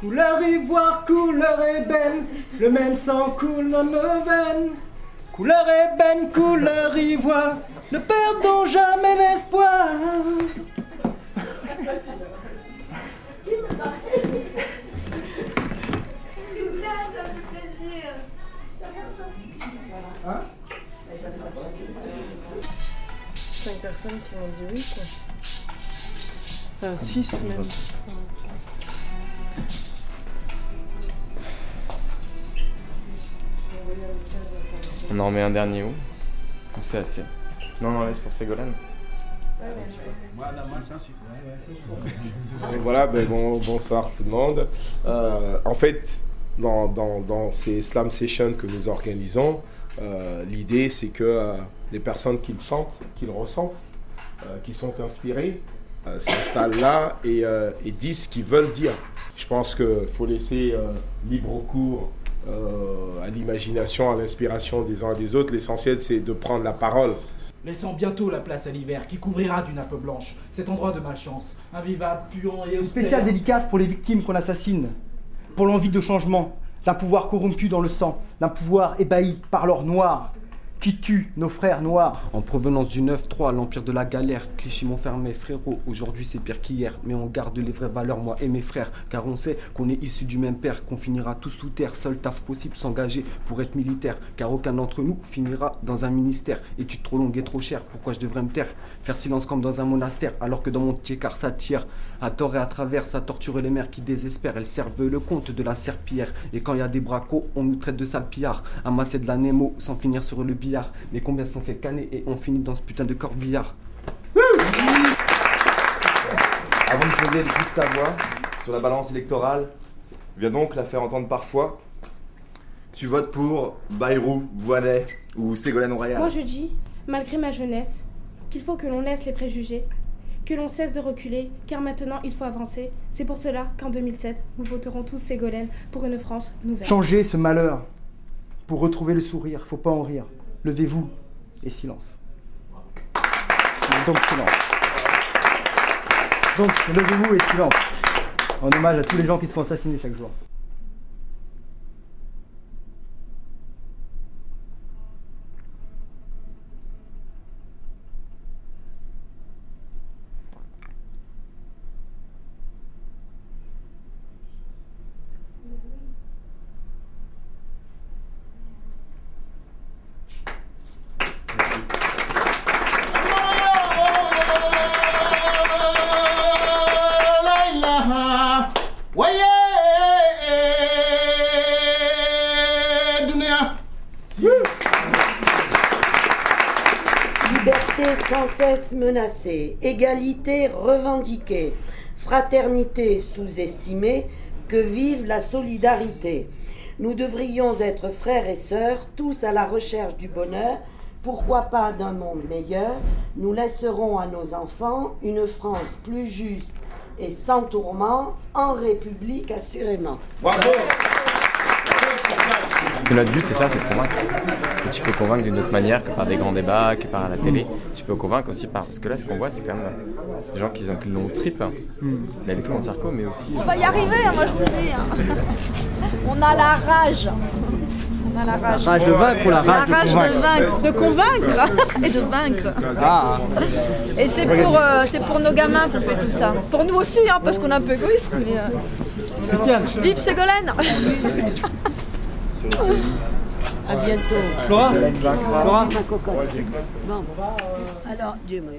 Couleur ivoire, couleur ébène, le même sang coule dans nos veines. Couleur ébène, couleur ivoire, ne perdons jamais l'espoir. Hein 5 personnes qui m'ont dit oui, quoi. Enfin, 6 même. On en remet un dernier où Ou c'est assez Non, non, laisse pour Ségolène. Voilà, ben bon, bonsoir tout le monde. Euh, en fait, dans, dans, dans ces slam sessions que nous organisons, euh, l'idée c'est que euh, les personnes qui le sentent, qui le ressentent, euh, qui sont inspirées, euh, s'installent là et, euh, et disent ce qu'ils veulent dire. Je pense qu'il faut laisser euh, libre cours à l'imagination, à l'inspiration des uns et des autres. L'essentiel c'est de prendre la parole. Laissant bientôt la place à l'hiver qui couvrira d'une nappe blanche cet endroit de malchance, invivable, puant et austère. spéciale dédicace pour les victimes qu'on assassine, pour l'envie de changement, d'un pouvoir corrompu dans le sang, d'un pouvoir ébahi par l'or noir, qui tue nos frères noirs. En provenance du 9-3, l'empire de la galère, Clichy Montfermé, frérot, aujourd'hui c'est pire qu'hier, mais on garde les vraies valeurs, moi et mes frères, car on sait qu'on est issus du même père, qu'on finira tous sous terre, seul taf possible s'engager pour être militaire, car aucun d'entre nous finira dans un ministère, études trop longues et trop chères, pourquoi je devrais me taire, faire silence comme dans un monastère, alors que dans mon petit car ça tire, à tort et à travers, ça torture les mères qui désespèrent, elles servent le compte de la serpillière, et quand il y a des bracos, on nous traite de sale pillard, amasser de la Nemo sans finir sur le billard, mais combien sont fait canner et on finit dans ce putain de corbillard Avant de poser le coup de ta voix sur la balance électorale, viens donc la faire entendre parfois. Tu votes pour Bayrou, Voinet ou Ségolène Royal. Moi je dis, malgré ma jeunesse, qu'il faut que l'on laisse les préjugés, que l'on cesse de reculer, car maintenant il faut avancer. C'est pour cela qu'en 2007, nous voterons tous Ségolène pour une France nouvelle. Changez ce malheur pour retrouver le sourire, faut pas en rire. Levez-vous et silence. Donc silence. Donc levez-vous et silence. En hommage à tous les gens qui se font assassiner chaque jour. Liberté sans cesse menacée, égalité revendiquée, fraternité sous-estimée, que vive la solidarité. Nous devrions être frères et sœurs, tous à la recherche du bonheur, pourquoi pas d'un monde meilleur. Nous laisserons à nos enfants une France plus juste et sans tourment, en République assurément. Et notre but, c'est ça, c'est de convaincre. Et tu peux convaincre d'une autre manière que par des grands débats, que par la télé. Tu peux convaincre aussi par. Parce que là, ce qu'on voit, c'est quand même des gens qui ont l'ont au trip. Lutte contre Sarko, mais aussi. On va y arriver, hein, moi je vous le dis. hein. On a la rage. On a la rage. La rage de vaincre ou la rage de La rage convaincre de vaincre, de convaincre et de vaincre. Ah, Et c'est pour, euh, c'est pour nos gamins qu'on fait tout ça. Pour nous aussi, hein, parce qu'on est un peu égoïste, mais euh, Christiane, vive Ségolène À bientôt. Flora Flora Alors, Dieu me.